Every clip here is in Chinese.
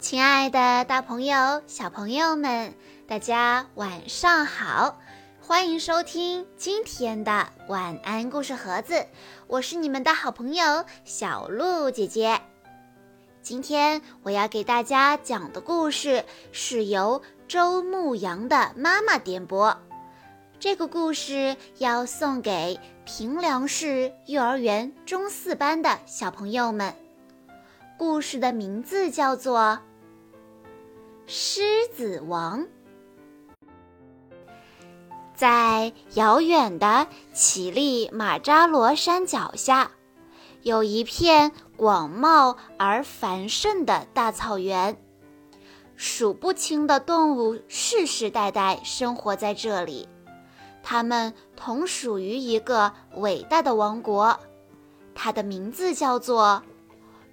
亲爱的，大朋友、小朋友们，大家晚上好！欢迎收听今天的晚安故事盒子，我是你们的好朋友小鹿姐姐。今天我要给大家讲的故事是由周牧阳的妈妈点播。这个故事要送给平凉市幼儿园中四班的小朋友们。故事的名字叫做。狮子王在遥远的乞力马扎罗山脚下，有一片广袤而繁盛的大草原，数不清的动物世世代代生活在这里，它们同属于一个伟大的王国，它的名字叫做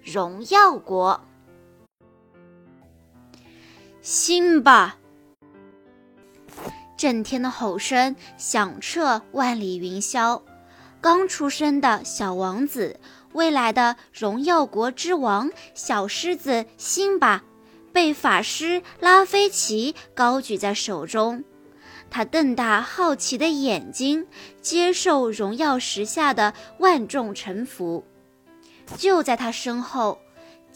荣耀国。辛巴！震天的吼声响彻万里云霄。刚出生的小王子，未来的荣耀国之王，小狮子辛巴，被法师拉菲奇高举在手中。他瞪大好奇的眼睛，接受荣耀石下的万众臣服。就在他身后。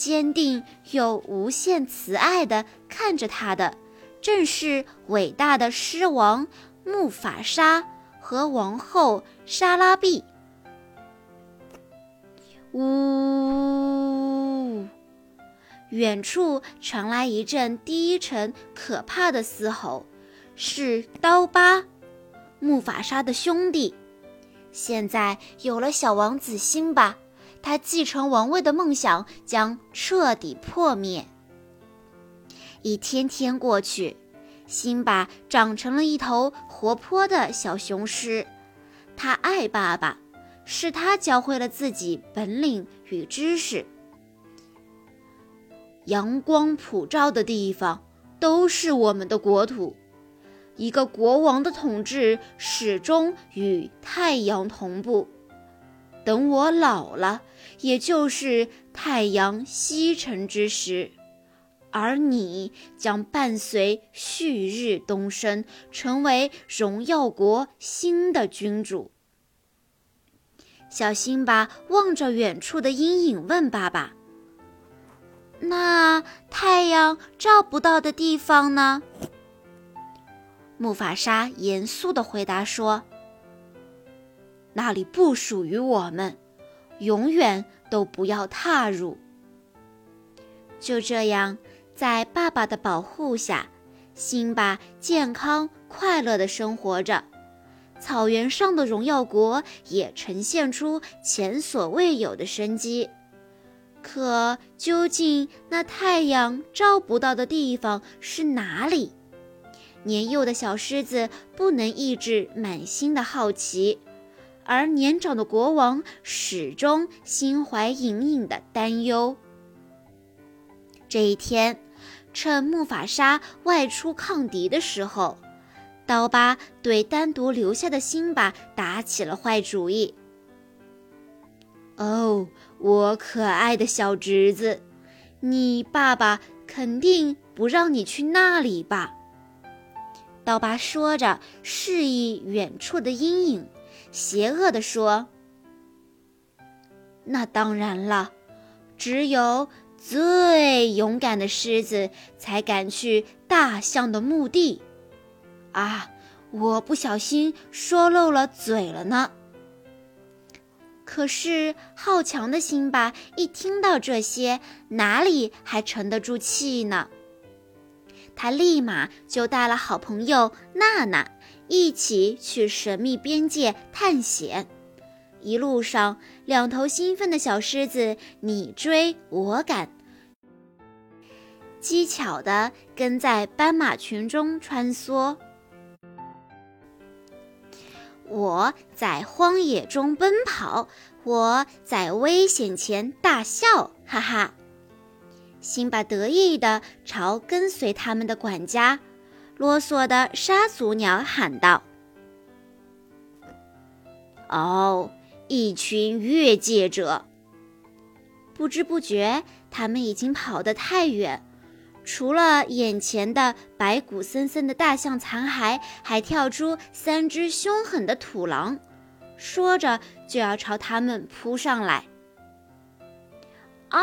坚定又无限慈爱地看着他的，正是伟大的狮王木法沙和王后莎拉碧。呜！远处传来一阵低沉可怕的嘶吼，是刀疤，木法沙的兄弟。现在有了小王子辛巴。他继承王位的梦想将彻底破灭。一天天过去，辛巴长成了一头活泼的小雄狮。他爱爸爸，是他教会了自己本领与知识。阳光普照的地方都是我们的国土。一个国王的统治始终与太阳同步。等我老了，也就是太阳西沉之时，而你将伴随旭日东升，成为荣耀国新的君主。小辛巴望着远处的阴影，问爸爸：“那太阳照不到的地方呢？”木法沙严肃地回答说。那里不属于我们，永远都不要踏入。就这样，在爸爸的保护下，辛巴健康快乐地生活着。草原上的荣耀国也呈现出前所未有的生机。可究竟那太阳照不到的地方是哪里？年幼的小狮子不能抑制满心的好奇。而年长的国王始终心怀隐隐的担忧。这一天，趁木法沙外出抗敌的时候，刀疤对单独留下的辛巴打起了坏主意。哦，我可爱的小侄子，你爸爸肯定不让你去那里吧？刀疤说着，示意远处的阴影。邪恶地说：“那当然了，只有最勇敢的狮子才敢去大象的墓地。”啊，我不小心说漏了嘴了呢。可是好强的辛巴一听到这些，哪里还沉得住气呢？他立马就带了好朋友娜娜。一起去神秘边界探险，一路上，两头兴奋的小狮子你追我赶，机巧地跟在斑马群中穿梭。我在荒野中奔跑，我在危险前大笑，哈哈！辛巴得意地朝跟随他们的管家。啰嗦的沙族鸟喊道：“哦，一群越界者！不知不觉，他们已经跑得太远，除了眼前的白骨森森的大象残骸，还跳出三只凶狠的土狼，说着就要朝他们扑上来。嗷！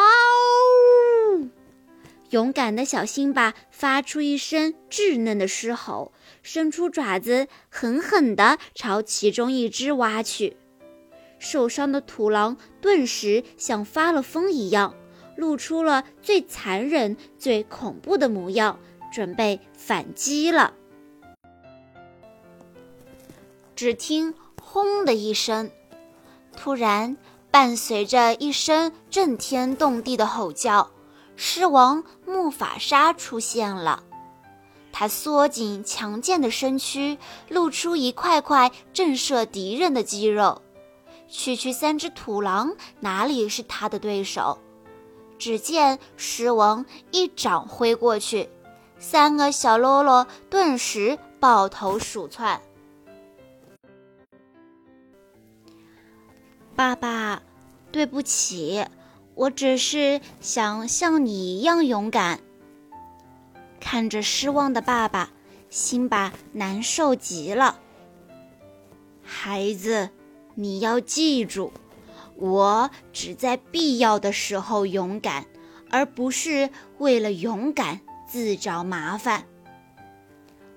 勇敢的小辛巴发出一声稚嫩的狮吼，伸出爪子，狠狠地朝其中一只挖去。受伤的土狼顿时像发了疯一样。露出了最残忍、最恐怖的模样，准备反击了。只听“轰”的一声，突然伴随着一声震天动地的吼叫，狮王木法沙出现了。他缩紧强健的身躯，露出一块块震慑敌人的肌肉。区区三只土狼，哪里是他的对手？只见狮王一掌挥过去，三个小喽啰顿时抱头鼠窜。爸爸，对不起，我只是想像你一样勇敢。看着失望的爸爸，辛巴难受极了。孩子，你要记住。我只在必要的时候勇敢，而不是为了勇敢自找麻烦。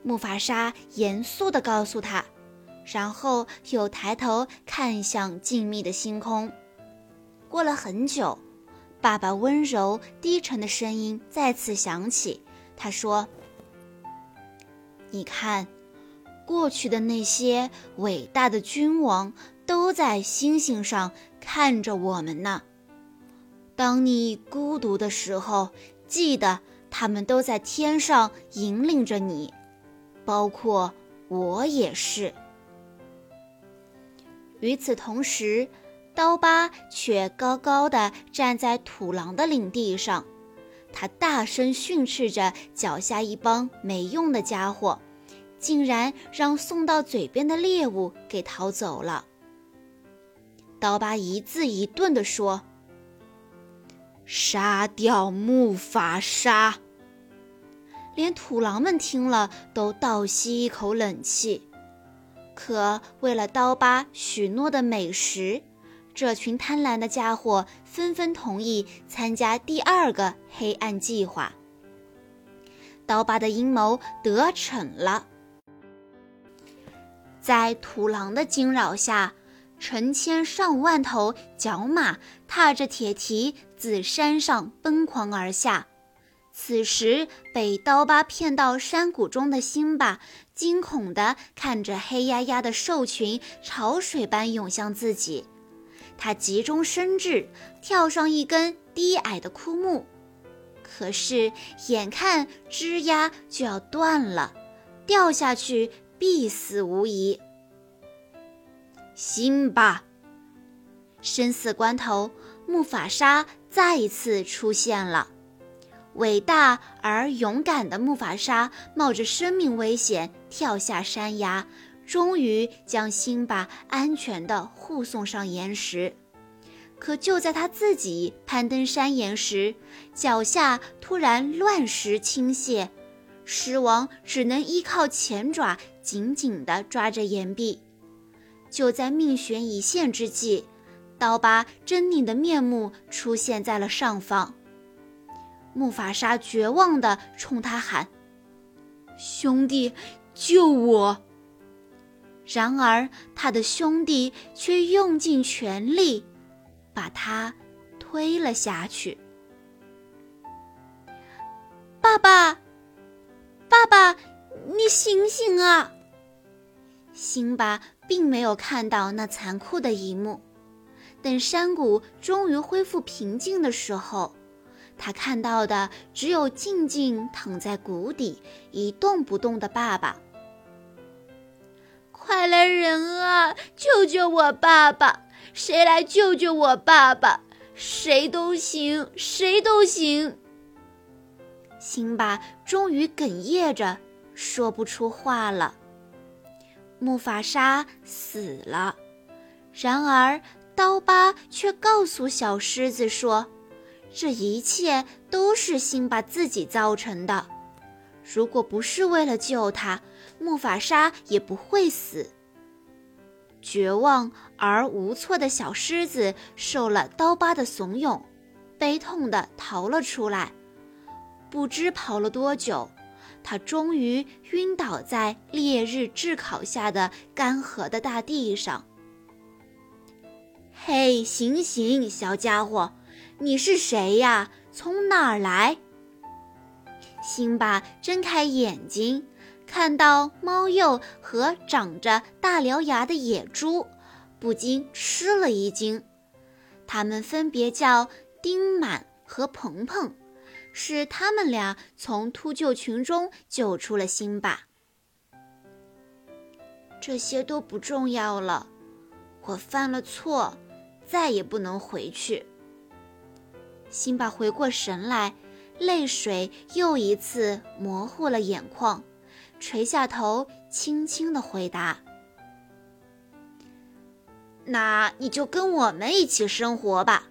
木法沙严肃地告诉他，然后又抬头看向静谧的星空。过了很久，爸爸温柔低沉的声音再次响起。他说：“你看，过去的那些伟大的君王都在星星上。”看着我们呢。当你孤独的时候，记得他们都在天上引领着你，包括我也是。与此同时，刀疤却高高的站在土狼的领地上，他大声训斥着脚下一帮没用的家伙，竟然让送到嘴边的猎物给逃走了。刀疤一字一顿地说：“杀掉木法沙！”连土狼们听了都倒吸一口冷气。可为了刀疤许诺的美食，这群贪婪的家伙纷纷同意参加第二个黑暗计划。刀疤的阴谋得逞了，在土狼的惊扰下。成千上万头角马踏着铁蹄自山上奔狂而下。此时，被刀疤骗到山谷中的辛巴惊恐地看着黑压压的兽群潮水般涌向自己。他急中生智，跳上一根低矮的枯木，可是眼看枝丫就要断了，掉下去必死无疑。辛巴！生死关头，木法沙再一次出现了。伟大而勇敢的木法沙冒着生命危险跳下山崖，终于将辛巴安全地护送上岩石。可就在他自己攀登山岩时，脚下突然乱石倾泻，狮王只能依靠前爪紧紧地抓着岩壁。就在命悬一线之际，刀疤狰狞的面目出现在了上方。木法沙绝望地冲他喊：“兄弟，救我！”然而，他的兄弟却用尽全力把他推了下去。爸爸，爸爸，你醒醒啊！辛巴。并没有看到那残酷的一幕。等山谷终于恢复平静的时候，他看到的只有静静躺在谷底一动不动的爸爸。快来人啊！救救我爸爸！谁来救救我爸爸？谁都行，谁都行。辛巴终于哽咽着说不出话了。木法沙死了，然而刀疤却告诉小狮子说：“这一切都是辛巴自己造成的。如果不是为了救他，木法沙也不会死。绝望而无措的小狮子受了刀疤的怂恿，悲痛地逃了出来。不知跑了多久，他终于晕倒在烈日炙烤下的干涸的大地上。嘿，醒醒，小家伙，你是谁呀？从哪儿来？辛巴睁开眼睛。看到猫鼬和长着大獠牙的野猪，不禁吃了一惊。它们分别叫丁满和鹏鹏，是他们俩从秃鹫群中救出了辛巴。这些都不重要了，我犯了错，再也不能回去。辛巴回过神来，泪水又一次模糊了眼眶。垂下头，轻轻的回答：“那你就跟我们一起生活吧。”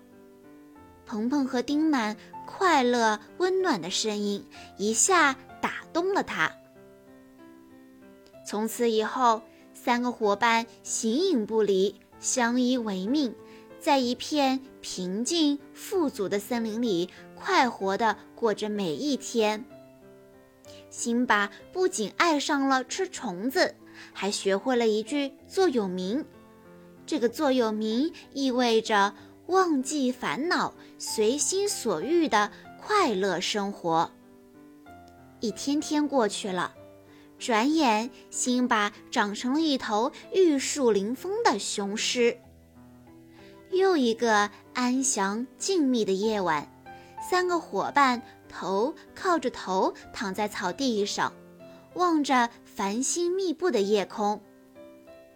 鹏鹏和丁满快乐温暖的声音一下打动了他。从此以后，三个伙伴形影不离，相依为命，在一片平静富足的森林里，快活的过着每一天。辛巴不仅爱上了吃虫子，还学会了一句座右铭。这个座右铭意味着忘记烦恼、随心所欲的快乐生活。一天天过去了，转眼辛巴长成了一头玉树临风的雄狮。又一个安详静谧的夜晚，三个伙伴。头靠着头躺在草地上，望着繁星密布的夜空。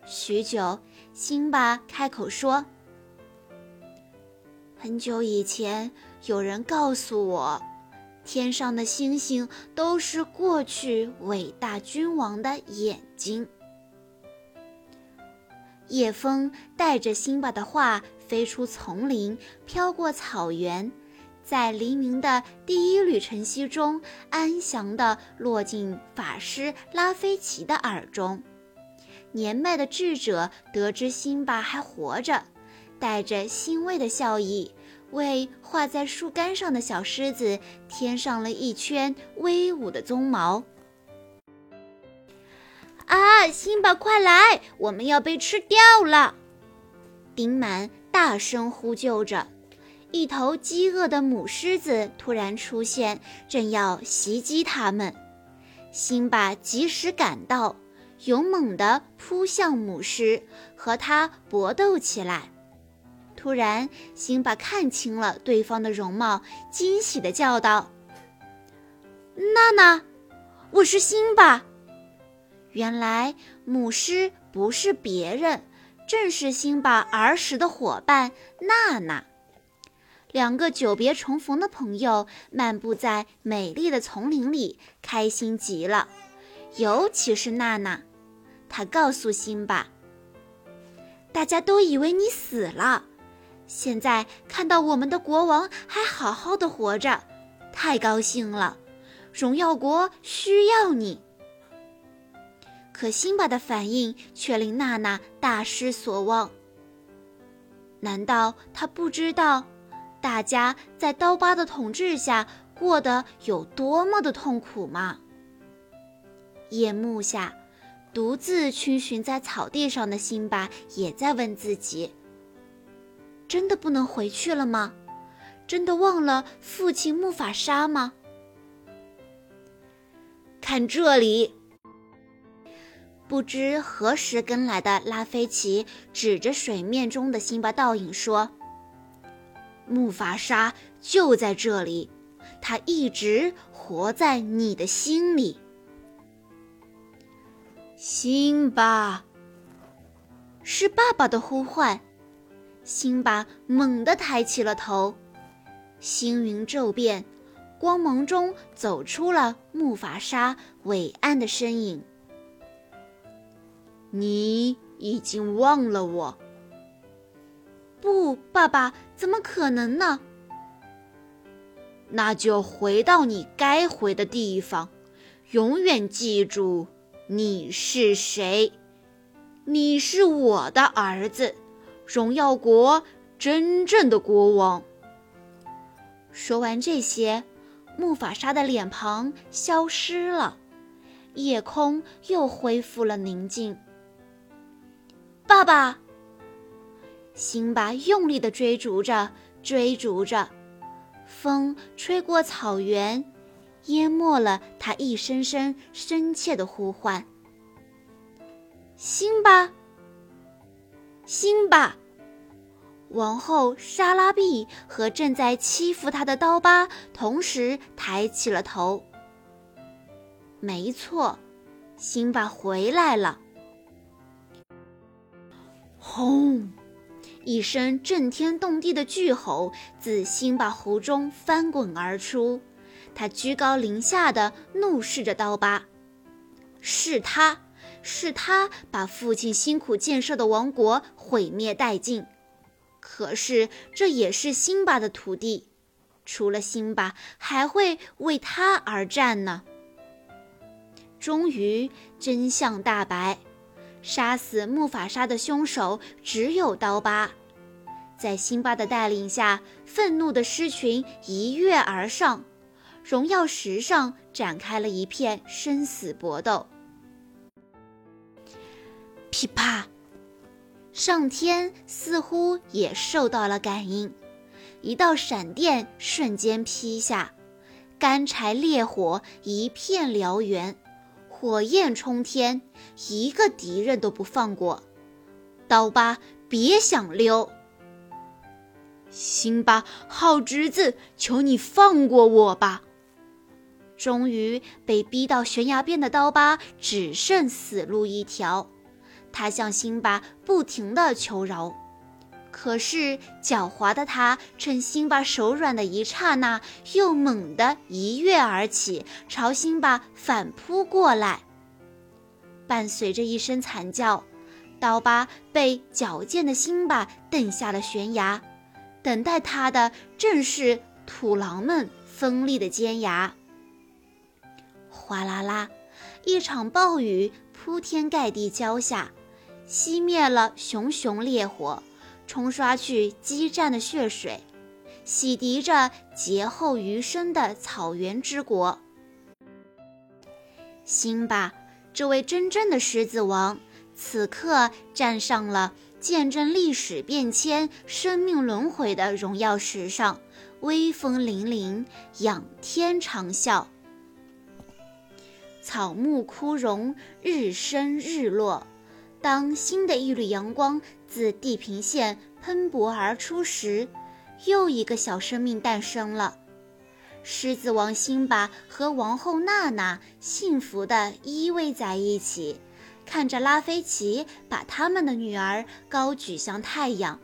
许久，辛巴开口说：“很久以前，有人告诉我，天上的星星都是过去伟大君王的眼睛。”夜风带着辛巴的话飞出丛林，飘过草原。在黎明的第一缕晨曦中，安详地落进法师拉菲奇的耳中。年迈的智者得知辛巴还活着，带着欣慰的笑意，为画在树干上的小狮子添上了一圈威武的鬃毛。啊，辛巴，快来！我们要被吃掉了！丁满大声呼救着。一头饥饿的母狮子突然出现，正要袭击他们。辛巴及时赶到，勇猛地扑向母狮，和它搏斗起来。突然，辛巴看清了对方的容貌，惊喜地叫道：“娜娜，我是辛巴！”原来，母狮不是别人，正是辛巴儿时的伙伴娜娜。两个久别重逢的朋友漫步在美丽的丛林里，开心极了。尤其是娜娜，她告诉辛巴：“大家都以为你死了，现在看到我们的国王还好好的活着，太高兴了。荣耀国需要你。”可辛巴的反应却令娜娜大失所望。难道他不知道？大家在刀疤的统治下过得有多么的痛苦吗？夜幕下，独自逡巡在草地上的辛巴也在问自己：真的不能回去了吗？真的忘了父亲木法沙吗？看这里！不知何时跟来的拉菲奇指着水面中的辛巴倒影说。木法沙就在这里，他一直活在你的心里。辛巴，是爸爸的呼唤。辛巴猛地抬起了头，星云骤变，光芒中走出了木法沙伟岸的身影。你已经忘了我。不，爸爸，怎么可能呢？那就回到你该回的地方，永远记住你是谁。你是我的儿子，荣耀国真正的国王。说完这些，木法沙的脸庞消失了，夜空又恢复了宁静。爸爸，辛巴用力地追逐着，追逐着，风吹过草原，淹没了他一声声深切的呼唤。辛巴，辛巴！王后莎拉碧和正在欺负他的刀疤同时抬起了头。没错，辛巴回来了。轰！一声震天动地的巨吼自辛巴喉中翻滚而出，他居高临下的怒视着刀疤。是他。是他把父亲辛苦建设的王国毁灭殆尽，可是这也是辛巴的土地，除了辛巴，还会为他而战呢。终于真相大白，杀死木法沙的凶手只有刀疤。在辛巴的带领下，愤怒的狮群一跃而上，荣耀石上展开了一片生死搏斗。噼啪！上天似乎也受到了感应，一道闪电瞬间劈下，干柴烈火一片燎原，火焰冲天，一个敌人都不放过。刀疤，别想溜！辛巴，好侄子，求你放过我吧！终于被逼到悬崖边的刀疤只剩死路一条。他向辛巴不停地求饶，可是狡猾的他趁辛巴手软的一刹那，又猛地一跃而起，朝辛巴反扑过来。伴随着一声惨叫，刀疤被矫健的辛巴蹬下了悬崖，等待他的正是土狼们锋利的尖牙。哗啦啦，一场暴雨铺天盖地浇下。熄灭了熊熊烈火，冲刷去激战的血水，洗涤着劫后余生的草原之国。辛巴，这位真正的狮子王，此刻站上了见证历史变迁、生命轮回的荣耀石上，威风凛凛，仰天长啸。草木枯荣，日升日落。当新的一缕阳光自地平线喷薄而出时，又一个小生命诞生了。狮子王辛巴和王后娜娜幸福地依偎在一起，看着拉菲奇把他们的女儿高举向太阳。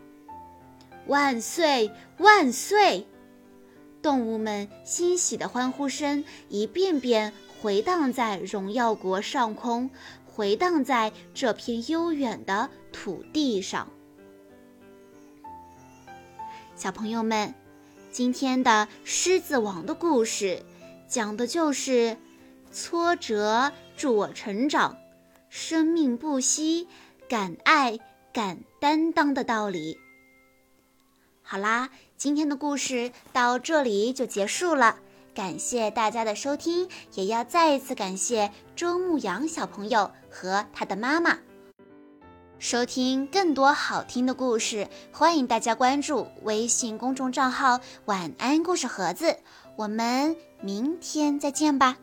万岁！万岁！动物们欣喜的欢呼声一遍遍回荡在荣耀国上空。回荡在这片悠远的土地上，小朋友们，今天的狮子王的故事，讲的就是挫折助我成长，生命不息，敢爱敢担当的道理。好啦，今天的故事到这里就结束了。感谢大家的收听，也要再一次感谢周牧阳小朋友和他的妈妈。收听更多好听的故事，欢迎大家关注微信公众账号“晚安故事盒子”。我们明天再见吧。